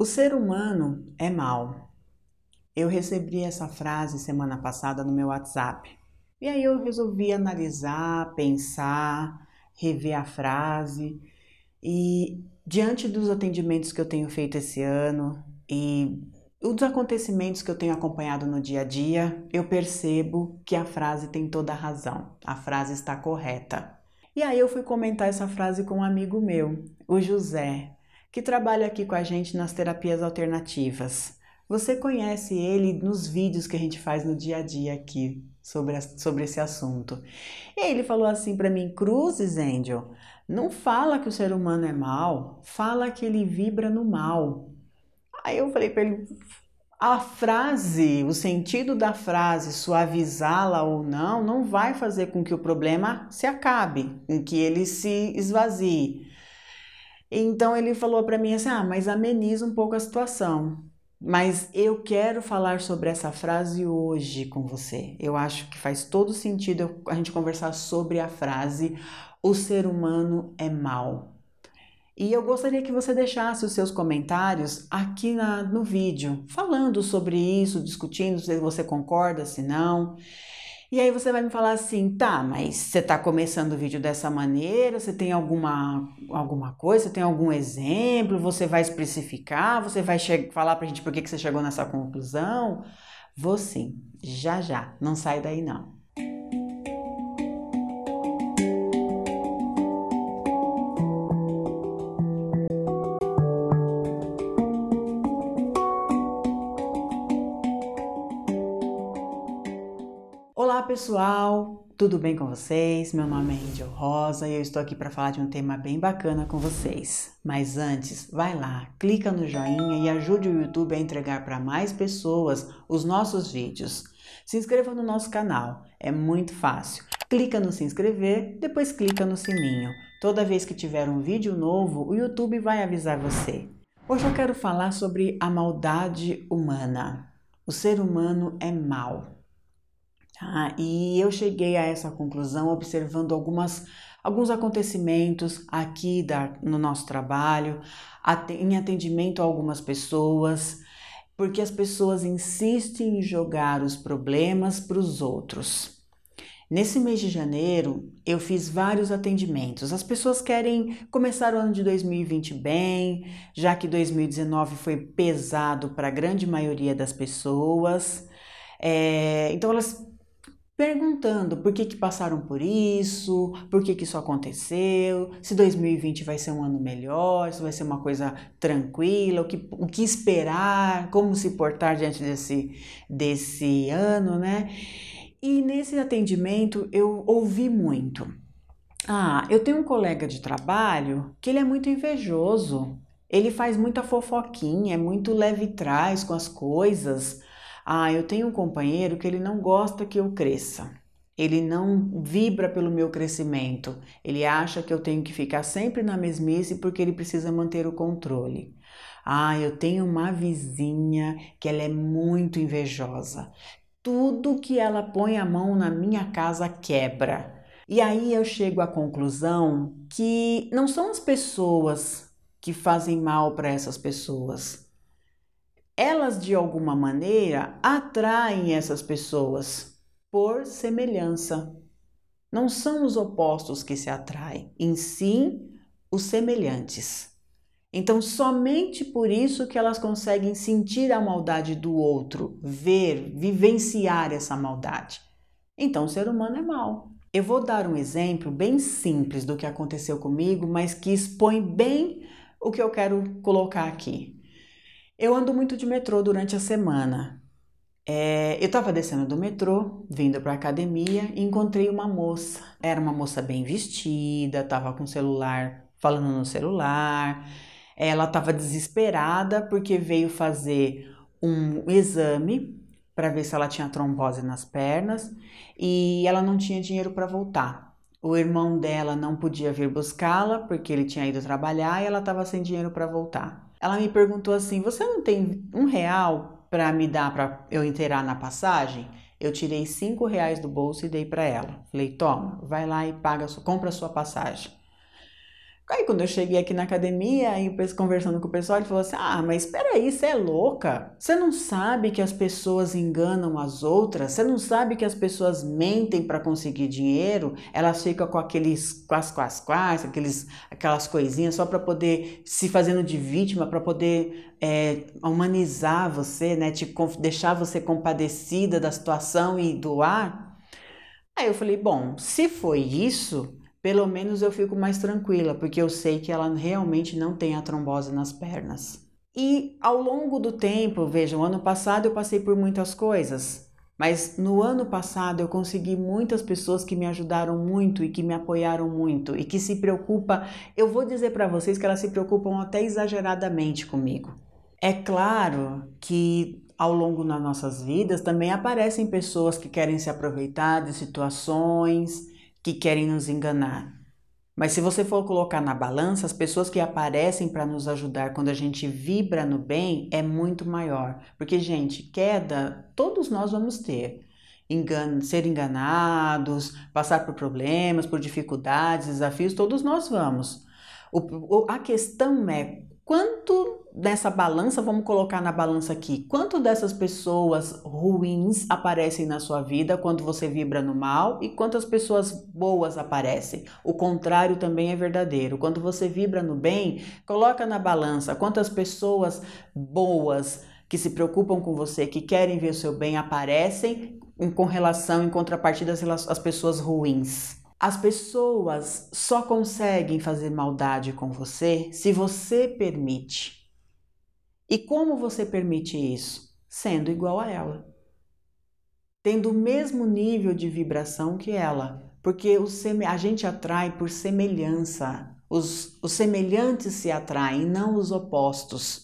O ser humano é mau. Eu recebi essa frase semana passada no meu WhatsApp. E aí eu resolvi analisar, pensar, rever a frase. E diante dos atendimentos que eu tenho feito esse ano e dos acontecimentos que eu tenho acompanhado no dia a dia, eu percebo que a frase tem toda a razão. A frase está correta. E aí eu fui comentar essa frase com um amigo meu, o José que trabalha aqui com a gente nas terapias alternativas. Você conhece ele nos vídeos que a gente faz no dia a dia aqui sobre, a, sobre esse assunto. E ele falou assim para mim: Cruzes, Angel, não fala que o ser humano é mal, fala que ele vibra no mal. Aí eu falei para ele: a frase, o sentido da frase, suavizá-la ou não, não vai fazer com que o problema se acabe, com que ele se esvazie. Então ele falou para mim assim: "Ah, mas ameniza um pouco a situação". Mas eu quero falar sobre essa frase hoje com você. Eu acho que faz todo sentido a gente conversar sobre a frase o ser humano é mal. E eu gostaria que você deixasse os seus comentários aqui na, no vídeo, falando sobre isso, discutindo se você concorda, se não. E aí você vai me falar assim, tá, mas você está começando o vídeo dessa maneira, você tem alguma, alguma coisa, você tem algum exemplo, você vai especificar, você vai falar pra gente por que, que você chegou nessa conclusão? Vou sim, já já, não sai daí não. Pessoal, tudo bem com vocês? Meu nome é Angel Rosa e eu estou aqui para falar de um tema bem bacana com vocês. Mas antes, vai lá, clica no joinha e ajude o YouTube a entregar para mais pessoas os nossos vídeos. Se inscreva no nosso canal, é muito fácil. Clica no se inscrever, depois clica no sininho. Toda vez que tiver um vídeo novo, o YouTube vai avisar você. Hoje eu quero falar sobre a maldade humana. O ser humano é mau. Tá? E eu cheguei a essa conclusão observando algumas, alguns acontecimentos aqui da, no nosso trabalho, em atendimento a algumas pessoas, porque as pessoas insistem em jogar os problemas para os outros. Nesse mês de janeiro, eu fiz vários atendimentos. As pessoas querem começar o ano de 2020 bem, já que 2019 foi pesado para a grande maioria das pessoas. É, então, elas perguntando por que, que passaram por isso, por que, que isso aconteceu, se 2020 vai ser um ano melhor, se vai ser uma coisa tranquila, o que, o que esperar, como se portar diante desse, desse ano, né? E nesse atendimento eu ouvi muito. Ah, eu tenho um colega de trabalho que ele é muito invejoso. Ele faz muita fofoquinha, é muito leve trás com as coisas. Ah, eu tenho um companheiro que ele não gosta que eu cresça. Ele não vibra pelo meu crescimento. Ele acha que eu tenho que ficar sempre na mesmice porque ele precisa manter o controle. Ah, eu tenho uma vizinha que ela é muito invejosa. Tudo que ela põe a mão na minha casa quebra. E aí eu chego à conclusão que não são as pessoas que fazem mal para essas pessoas elas de alguma maneira atraem essas pessoas por semelhança. Não são os opostos que se atraem, em si os semelhantes. Então, somente por isso que elas conseguem sentir a maldade do outro, ver, vivenciar essa maldade. Então, o ser humano é mau. Eu vou dar um exemplo bem simples do que aconteceu comigo, mas que expõe bem o que eu quero colocar aqui. Eu ando muito de metrô durante a semana. É, eu estava descendo do metrô, vindo para a academia, e encontrei uma moça. Era uma moça bem vestida, estava com o celular, falando no celular. Ela estava desesperada porque veio fazer um exame para ver se ela tinha trombose nas pernas e ela não tinha dinheiro para voltar. O irmão dela não podia vir buscá-la porque ele tinha ido trabalhar e ela estava sem dinheiro para voltar. Ela me perguntou assim: Você não tem um real para me dar para eu inteirar na passagem? Eu tirei cinco reais do bolso e dei para ela. Falei: Toma, vai lá e paga, compra a sua passagem. Aí quando eu cheguei aqui na academia, aí conversando com o pessoal, ele falou assim: Ah, mas espera aí, você é louca? Você não sabe que as pessoas enganam as outras? Você não sabe que as pessoas mentem para conseguir dinheiro? Elas ficam com aqueles quase quase quase, aqueles aquelas coisinhas só para poder se fazendo de vítima, para poder é, humanizar você, né? Te deixar você compadecida da situação e doar. Aí eu falei: Bom, se foi isso pelo menos eu fico mais tranquila, porque eu sei que ela realmente não tem a trombose nas pernas. E ao longo do tempo, vejam, ano passado eu passei por muitas coisas, mas no ano passado eu consegui muitas pessoas que me ajudaram muito e que me apoiaram muito e que se preocupa, eu vou dizer para vocês que elas se preocupam até exageradamente comigo. É claro que ao longo das nossas vidas também aparecem pessoas que querem se aproveitar de situações, que querem nos enganar. Mas se você for colocar na balança, as pessoas que aparecem para nos ajudar quando a gente vibra no bem é muito maior. Porque, gente, queda todos nós vamos ter. Engan ser enganados, passar por problemas, por dificuldades, desafios, todos nós vamos. O, a questão é quanto dessa balança, vamos colocar na balança aqui, quanto dessas pessoas ruins aparecem na sua vida quando você vibra no mal e quantas pessoas boas aparecem. O contrário também é verdadeiro. Quando você vibra no bem, coloca na balança quantas pessoas boas que se preocupam com você, que querem ver o seu bem aparecem com relação em contrapartida às pessoas ruins. As pessoas só conseguem fazer maldade com você se você permite. E como você permite isso? Sendo igual a ela. Tendo o mesmo nível de vibração que ela. Porque a gente atrai por semelhança. Os, os semelhantes se atraem, não os opostos.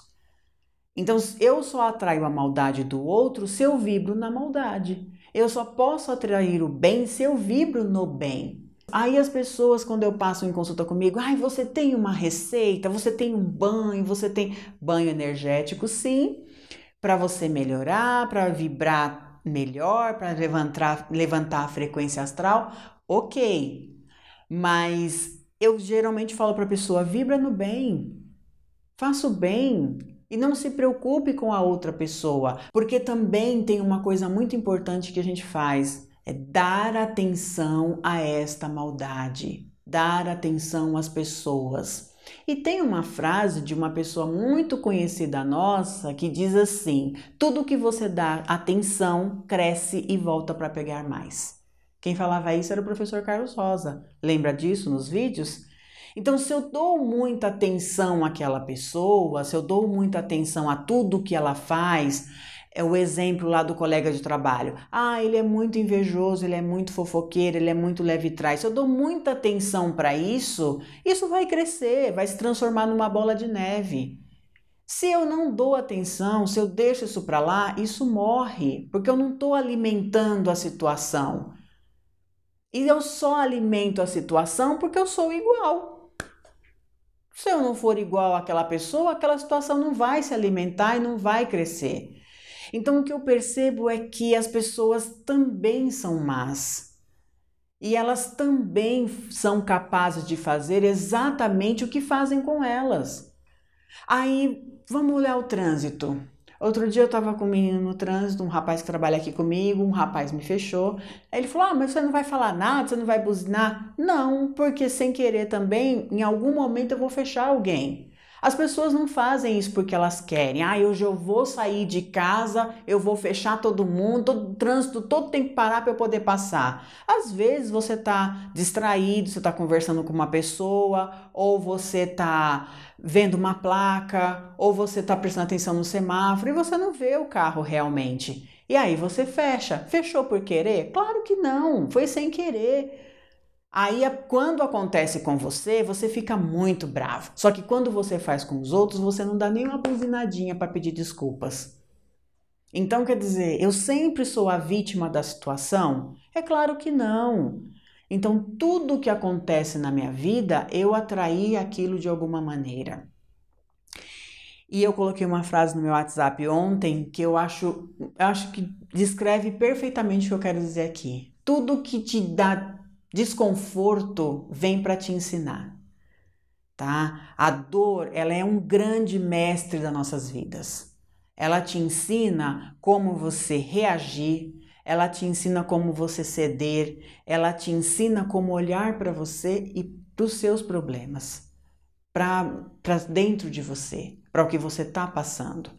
Então, eu só atraio a maldade do outro se eu vibro na maldade. Eu só posso atrair o bem se eu vibro no bem. Aí as pessoas, quando eu passo em consulta comigo, ai, você tem uma receita, você tem um banho, você tem banho energético, sim, para você melhorar, para vibrar melhor, para levantar, levantar a frequência astral, ok. Mas eu geralmente falo para a pessoa: vibra no bem, faça o bem, e não se preocupe com a outra pessoa, porque também tem uma coisa muito importante que a gente faz é dar atenção a esta maldade, dar atenção às pessoas. E tem uma frase de uma pessoa muito conhecida nossa que diz assim: tudo que você dá atenção cresce e volta para pegar mais. Quem falava isso era o professor Carlos Rosa. Lembra disso nos vídeos? Então, se eu dou muita atenção àquela pessoa, se eu dou muita atenção a tudo que ela faz, é o exemplo lá do colega de trabalho. Ah, ele é muito invejoso, ele é muito fofoqueiro, ele é muito leve trás. Se eu dou muita atenção para isso, isso vai crescer, vai se transformar numa bola de neve. Se eu não dou atenção, se eu deixo isso para lá, isso morre, porque eu não estou alimentando a situação. E eu só alimento a situação porque eu sou igual. Se eu não for igual àquela pessoa, aquela situação não vai se alimentar e não vai crescer. Então o que eu percebo é que as pessoas também são más. E elas também são capazes de fazer exatamente o que fazem com elas. Aí, vamos olhar o trânsito. Outro dia eu estava com um menino no trânsito, um rapaz que trabalha aqui comigo, um rapaz me fechou. Aí ele falou: Ah, mas você não vai falar nada, você não vai buzinar? Não, porque sem querer também, em algum momento eu vou fechar alguém. As pessoas não fazem isso porque elas querem. Ah, hoje eu vou sair de casa, eu vou fechar todo mundo, todo trânsito todo tem que parar para eu poder passar. Às vezes você está distraído, você está conversando com uma pessoa, ou você está vendo uma placa, ou você está prestando atenção no semáforo e você não vê o carro realmente. E aí você fecha. Fechou por querer? Claro que não, foi sem querer. Aí, quando acontece com você, você fica muito bravo. Só que quando você faz com os outros, você não dá nem uma buzinadinha para pedir desculpas. Então, quer dizer, eu sempre sou a vítima da situação? É claro que não. Então, tudo que acontece na minha vida, eu atraí aquilo de alguma maneira. E eu coloquei uma frase no meu WhatsApp ontem que eu acho, acho que descreve perfeitamente o que eu quero dizer aqui. Tudo que te dá Desconforto vem para te ensinar. tá? A dor, ela é um grande mestre das nossas vidas. Ela te ensina como você reagir, ela te ensina como você ceder, ela te ensina como olhar para você e para os seus problemas, para dentro de você, para o que você está passando.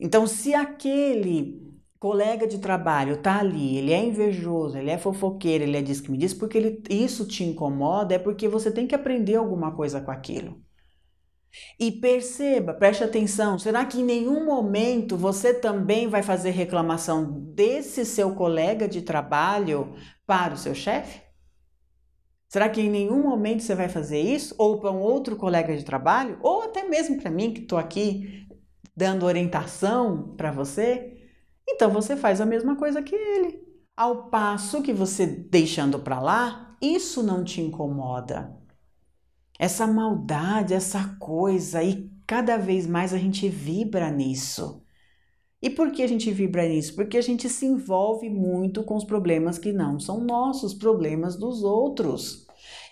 Então, se aquele colega de trabalho tá ali, ele é invejoso, ele é fofoqueiro, ele é diz que me diz, porque ele, isso te incomoda, é porque você tem que aprender alguma coisa com aquilo. E perceba, preste atenção, será que em nenhum momento você também vai fazer reclamação desse seu colega de trabalho para o seu chefe? Será que em nenhum momento você vai fazer isso? Ou para um outro colega de trabalho? Ou até mesmo para mim que estou aqui dando orientação para você? Então você faz a mesma coisa que ele. Ao passo que você deixando para lá, isso não te incomoda. Essa maldade, essa coisa, e cada vez mais a gente vibra nisso. E por que a gente vibra nisso? Porque a gente se envolve muito com os problemas que não são nossos, problemas dos outros.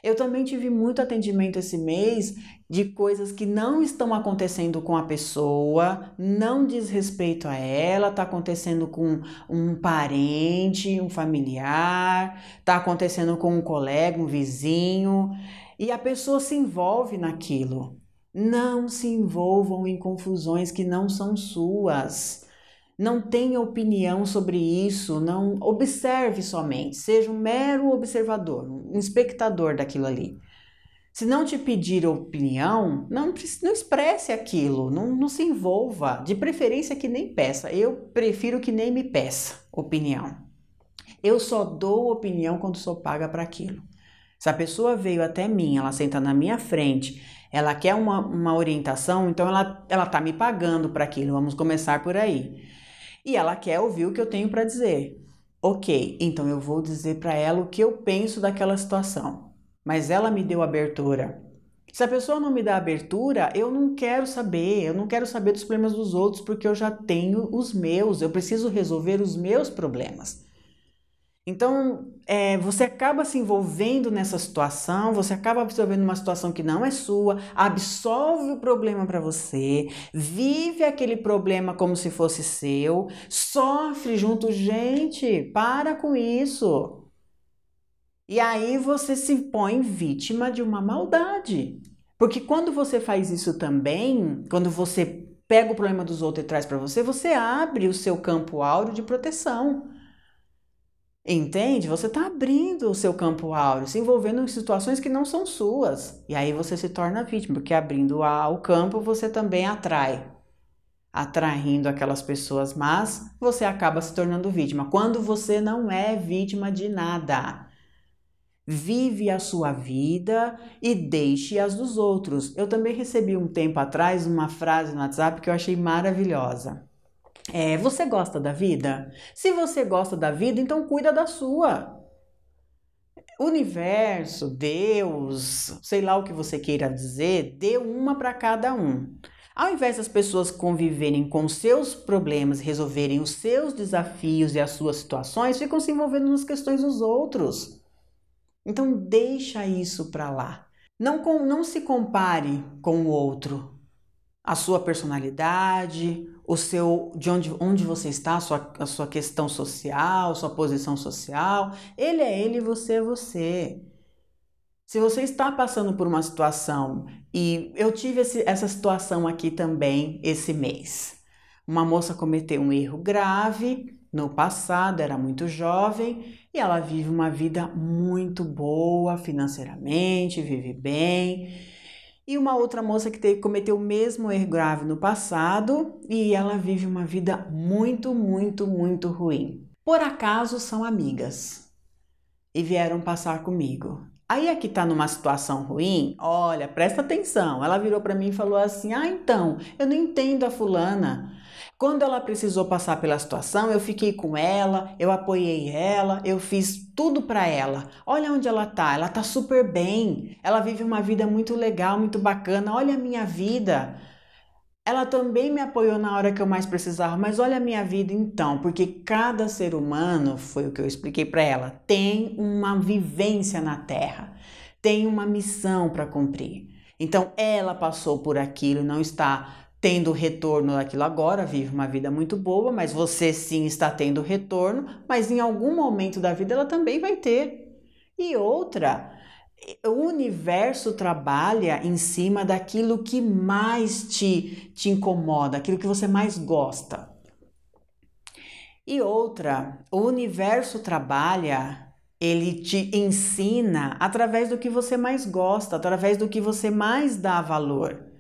Eu também tive muito atendimento esse mês de coisas que não estão acontecendo com a pessoa, não diz respeito a ela, está acontecendo com um parente, um familiar, está acontecendo com um colega, um vizinho, e a pessoa se envolve naquilo. Não se envolvam em confusões que não são suas. Não tenha opinião sobre isso, não observe somente, seja um mero observador, um espectador daquilo ali. Se não te pedir opinião, não, não expresse aquilo, não, não se envolva, de preferência que nem peça. Eu prefiro que nem me peça opinião. Eu só dou opinião quando sou paga para aquilo. Se a pessoa veio até mim, ela senta na minha frente, ela quer uma, uma orientação, então ela, ela tá me pagando para aquilo. Vamos começar por aí e ela quer ouvir o que eu tenho para dizer. Ok, então eu vou dizer para ela o que eu penso daquela situação, mas ela me deu abertura. Se a pessoa não me dá abertura, eu não quero saber, eu não quero saber dos problemas dos outros porque eu já tenho os meus, eu preciso resolver os meus problemas. Então, é, você acaba se envolvendo nessa situação, você acaba absorvendo uma situação que não é sua, absolve o problema para você, vive aquele problema como se fosse seu, sofre junto. Gente, para com isso. E aí você se põe vítima de uma maldade. Porque quando você faz isso também, quando você pega o problema dos outros e traz para você, você abre o seu campo áureo de proteção. Entende? Você está abrindo o seu campo áureo, se envolvendo em situações que não são suas. E aí você se torna vítima, porque abrindo o campo você também atrai. Atraindo aquelas pessoas mas você acaba se tornando vítima. Quando você não é vítima de nada. Vive a sua vida e deixe as dos outros. Eu também recebi um tempo atrás uma frase no WhatsApp que eu achei maravilhosa. É, você gosta da vida? Se você gosta da vida, então cuida da sua. Universo, Deus, sei lá o que você queira dizer, dê uma para cada um. Ao invés das pessoas conviverem com seus problemas, resolverem os seus desafios e as suas situações, ficam se envolvendo nas questões dos outros. Então deixa isso para lá. Não, com, não se compare com o outro. A sua personalidade, o seu de onde, onde você está, a sua, a sua questão social, sua posição social. Ele é ele, você é você. Se você está passando por uma situação, e eu tive esse, essa situação aqui também esse mês. Uma moça cometeu um erro grave no passado, era muito jovem e ela vive uma vida muito boa financeiramente, vive bem e uma outra moça que teve, cometeu o mesmo erro grave no passado e ela vive uma vida muito, muito, muito ruim. Por acaso são amigas e vieram passar comigo. Aí a que tá numa situação ruim, olha, presta atenção. Ela virou para mim e falou assim: "Ah, então, eu não entendo a fulana. Quando ela precisou passar pela situação, eu fiquei com ela, eu apoiei ela, eu fiz tudo para ela. Olha onde ela tá, ela tá super bem. Ela vive uma vida muito legal, muito bacana. Olha a minha vida. Ela também me apoiou na hora que eu mais precisava, mas olha a minha vida então, porque cada ser humano, foi o que eu expliquei para ela, tem uma vivência na Terra, tem uma missão para cumprir. Então ela passou por aquilo, não está tendo retorno daquilo agora, vive uma vida muito boa, mas você sim está tendo retorno, mas em algum momento da vida ela também vai ter. E outra, o universo trabalha em cima daquilo que mais te, te incomoda, aquilo que você mais gosta. E outra, o universo trabalha, ele te ensina através do que você mais gosta, através do que você mais dá valor.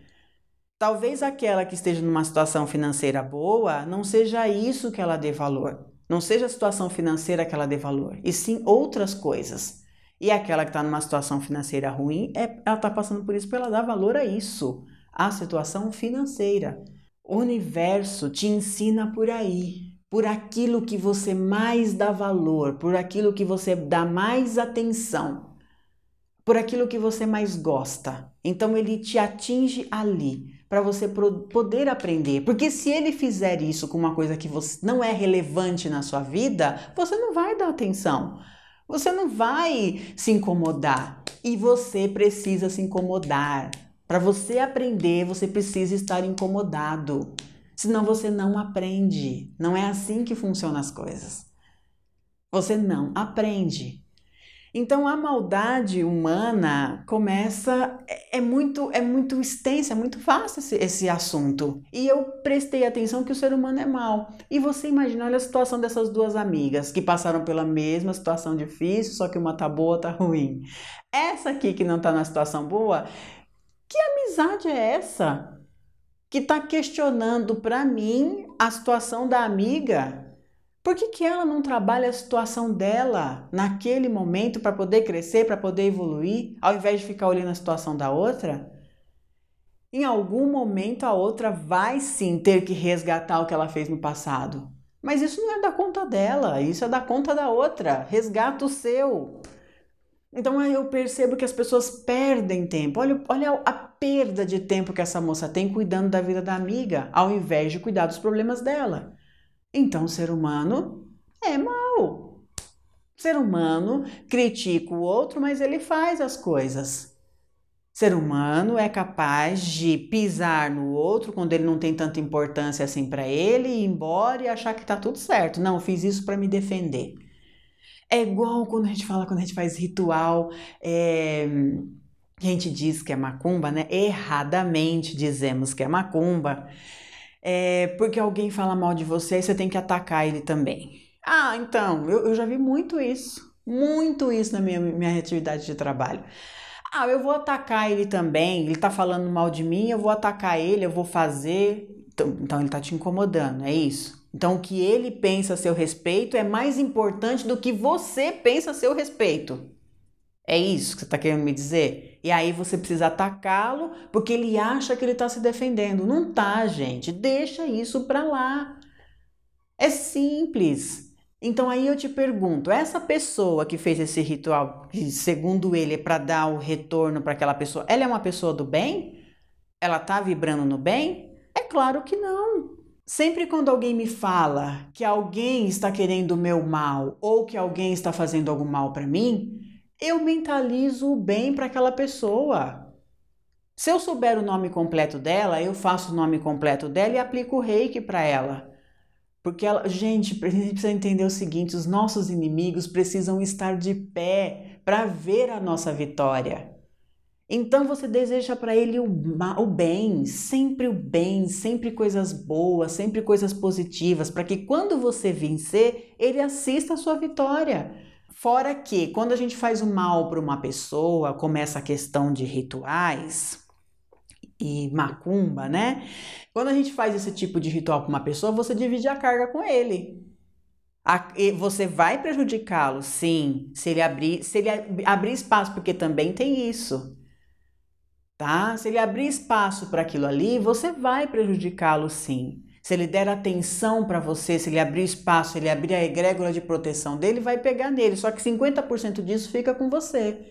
Talvez aquela que esteja numa situação financeira boa não seja isso que ela dê valor. Não seja a situação financeira que ela dê valor, e sim outras coisas. E aquela que está numa situação financeira ruim, é, ela está passando por isso para ela dar valor a isso, a situação financeira. O universo te ensina por aí, por aquilo que você mais dá valor, por aquilo que você dá mais atenção, por aquilo que você mais gosta. Então ele te atinge ali para você poder aprender. Porque se ele fizer isso com uma coisa que você não é relevante na sua vida, você não vai dar atenção. Você não vai se incomodar. E você precisa se incomodar. Para você aprender, você precisa estar incomodado. Senão você não aprende. Não é assim que funcionam as coisas. Você não aprende. Então a maldade humana começa é, é, muito é muito extensa, é muito fácil esse, esse, assunto. E eu prestei atenção que o ser humano é mau. E você imagina, olha a situação dessas duas amigas que passaram pela mesma situação difícil, só que uma tá boa, tá ruim. Essa aqui que não tá na situação boa, que amizade é essa? Que tá questionando para mim a situação da amiga por que, que ela não trabalha a situação dela naquele momento para poder crescer, para poder evoluir, ao invés de ficar olhando a situação da outra? Em algum momento a outra vai sim ter que resgatar o que ela fez no passado. Mas isso não é da conta dela, isso é da conta da outra. Resgata o seu. Então aí eu percebo que as pessoas perdem tempo. Olha, olha a perda de tempo que essa moça tem cuidando da vida da amiga, ao invés de cuidar dos problemas dela. Então, ser humano é mau. Ser humano critica o outro, mas ele faz as coisas. Ser humano é capaz de pisar no outro quando ele não tem tanta importância assim para ele, ir embora e achar que tá tudo certo. Não, fiz isso para me defender. É igual quando a gente fala, quando a gente faz ritual, é, a gente diz que é macumba, né? Erradamente dizemos que é macumba é, porque alguém fala mal de você você tem que atacar ele também. Ah, então, eu, eu já vi muito isso, muito isso na minha, minha atividade de trabalho. Ah, eu vou atacar ele também, ele tá falando mal de mim, eu vou atacar ele, eu vou fazer. Então, então ele tá te incomodando, é isso? Então, o que ele pensa a seu respeito é mais importante do que você pensa a seu respeito. É isso que você está querendo me dizer? E aí você precisa atacá-lo porque ele acha que ele está se defendendo. Não tá, gente. Deixa isso para lá. É simples. Então aí eu te pergunto, essa pessoa que fez esse ritual, que segundo ele é para dar o retorno para aquela pessoa, ela é uma pessoa do bem? Ela tá vibrando no bem? É claro que não. Sempre quando alguém me fala que alguém está querendo o meu mal ou que alguém está fazendo algum mal para mim, eu mentalizo o bem para aquela pessoa. Se eu souber o nome completo dela, eu faço o nome completo dela e aplico o reiki para ela. Porque ela, gente, a gente precisa entender o seguinte: os nossos inimigos precisam estar de pé para ver a nossa vitória. Então você deseja para ele o, o bem, sempre o bem, sempre coisas boas, sempre coisas positivas, para que quando você vencer, ele assista a sua vitória. Fora que quando a gente faz o mal para uma pessoa, começa a questão de rituais e macumba, né? Quando a gente faz esse tipo de ritual para uma pessoa, você divide a carga com ele. você vai prejudicá-lo, sim, se ele abrir, se ele abrir espaço, porque também tem isso. Tá? Se ele abrir espaço para aquilo ali, você vai prejudicá-lo, sim. Se ele der atenção para você, se ele abrir espaço, ele abrir a egrégora de proteção dele, vai pegar nele. Só que 50% disso fica com você.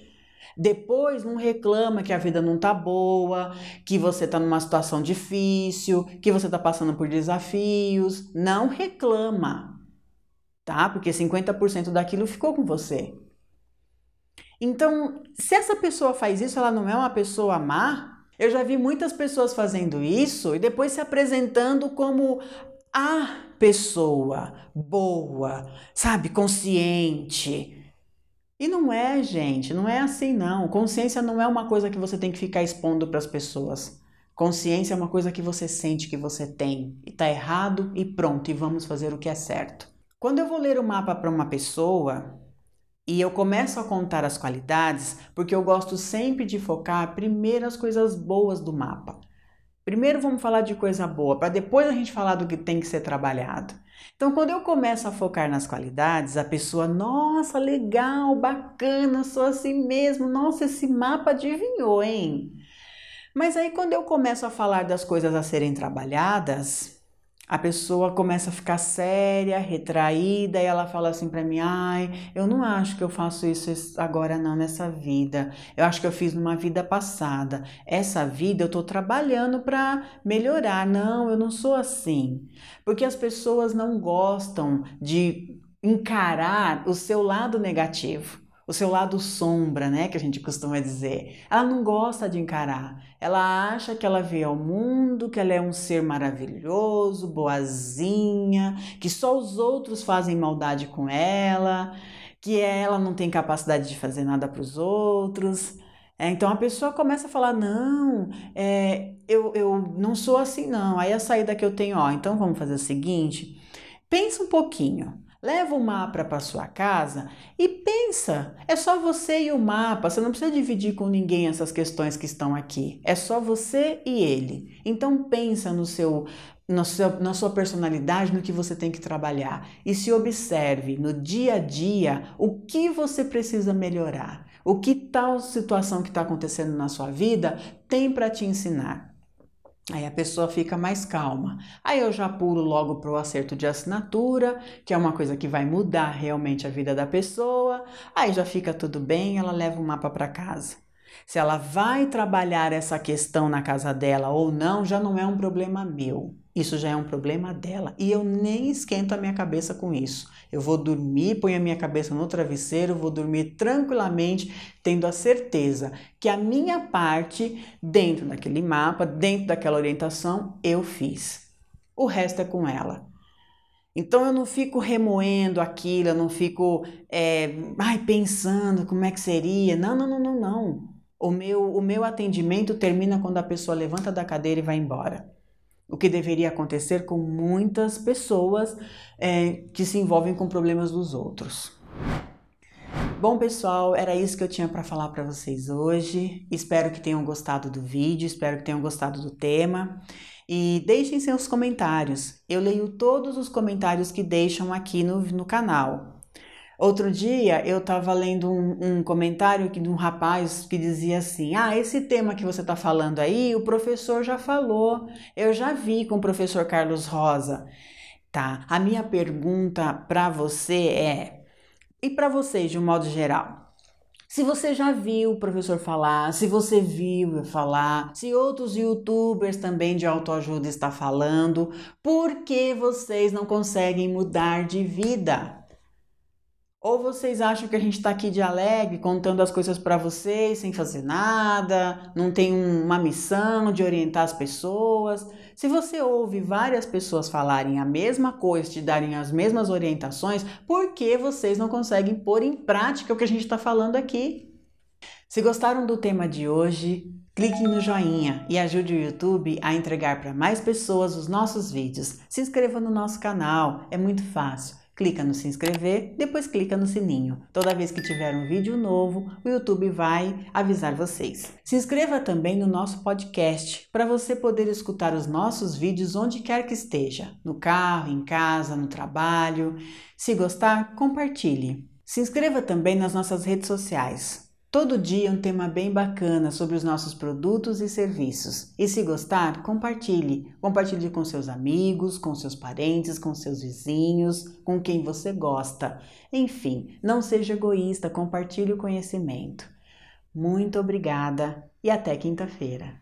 Depois não reclama que a vida não tá boa, que você tá numa situação difícil, que você tá passando por desafios. Não reclama, tá? Porque 50% daquilo ficou com você. Então, se essa pessoa faz isso, ela não é uma pessoa má? Eu já vi muitas pessoas fazendo isso e depois se apresentando como a pessoa boa, sabe, consciente. E não é, gente, não é assim não. Consciência não é uma coisa que você tem que ficar expondo para as pessoas. Consciência é uma coisa que você sente que você tem e tá errado e pronto, e vamos fazer o que é certo. Quando eu vou ler o mapa para uma pessoa e eu começo a contar as qualidades, porque eu gosto sempre de focar primeiro as coisas boas do mapa. Primeiro vamos falar de coisa boa, para depois a gente falar do que tem que ser trabalhado. Então, quando eu começo a focar nas qualidades, a pessoa, nossa, legal, bacana, sou assim mesmo, nossa, esse mapa adivinhou, hein? Mas aí, quando eu começo a falar das coisas a serem trabalhadas, a pessoa começa a ficar séria, retraída, e ela fala assim para mim: "Ai, eu não acho que eu faço isso agora não nessa vida. Eu acho que eu fiz numa vida passada. Essa vida eu tô trabalhando para melhorar. Não, eu não sou assim". Porque as pessoas não gostam de encarar o seu lado negativo o seu lado sombra, né, que a gente costuma dizer. Ela não gosta de encarar. Ela acha que ela vê ao mundo, que ela é um ser maravilhoso, boazinha, que só os outros fazem maldade com ela, que ela não tem capacidade de fazer nada para os outros. É, então a pessoa começa a falar: não, é, eu, eu não sou assim, não. Aí a saída que eu tenho, ó, então vamos fazer o seguinte: pensa um pouquinho. Leva o mapa para sua casa e pensa. É só você e o mapa. Você não precisa dividir com ninguém essas questões que estão aqui. É só você e ele. Então pensa no seu, no seu, na sua personalidade, no que você tem que trabalhar e se observe no dia a dia o que você precisa melhorar. O que tal situação que está acontecendo na sua vida tem para te ensinar. Aí a pessoa fica mais calma. Aí eu já pulo logo para o acerto de assinatura, que é uma coisa que vai mudar realmente a vida da pessoa. Aí já fica tudo bem, ela leva o mapa para casa. Se ela vai trabalhar essa questão na casa dela ou não, já não é um problema meu. Isso já é um problema dela. E eu nem esquento a minha cabeça com isso. Eu vou dormir, ponho a minha cabeça no travesseiro, vou dormir tranquilamente, tendo a certeza que a minha parte, dentro daquele mapa, dentro daquela orientação, eu fiz. O resto é com ela. Então eu não fico remoendo aquilo, eu não fico é, ai, pensando como é que seria. Não, não, não, não, não. O meu, o meu atendimento termina quando a pessoa levanta da cadeira e vai embora. O que deveria acontecer com muitas pessoas é, que se envolvem com problemas dos outros. Bom, pessoal, era isso que eu tinha para falar para vocês hoje. Espero que tenham gostado do vídeo, espero que tenham gostado do tema. E deixem seus comentários. Eu leio todos os comentários que deixam aqui no, no canal. Outro dia eu estava lendo um, um, comentário de um rapaz que dizia assim: Ah, esse tema que você está falando aí, o professor já falou, eu já vi com o professor Carlos Rosa. Tá, a minha pergunta para você é, e para vocês de um modo geral, se você já viu o professor falar, se você viu falar, se outros youtubers também de autoajuda estão falando, por que vocês não conseguem mudar de vida? Ou vocês acham que a gente está aqui de alegre, contando as coisas para vocês, sem fazer nada, não tem uma missão de orientar as pessoas? Se você ouve várias pessoas falarem a mesma coisa, te darem as mesmas orientações, por que vocês não conseguem pôr em prática o que a gente está falando aqui? Se gostaram do tema de hoje, clique no joinha e ajude o YouTube a entregar para mais pessoas os nossos vídeos. Se inscreva no nosso canal, é muito fácil clica no se inscrever, depois clica no sininho. Toda vez que tiver um vídeo novo, o YouTube vai avisar vocês. Se inscreva também no nosso podcast para você poder escutar os nossos vídeos onde quer que esteja, no carro, em casa, no trabalho. Se gostar, compartilhe. Se inscreva também nas nossas redes sociais. Todo dia um tema bem bacana sobre os nossos produtos e serviços. E se gostar, compartilhe. Compartilhe com seus amigos, com seus parentes, com seus vizinhos, com quem você gosta. Enfim, não seja egoísta, compartilhe o conhecimento. Muito obrigada e até quinta-feira.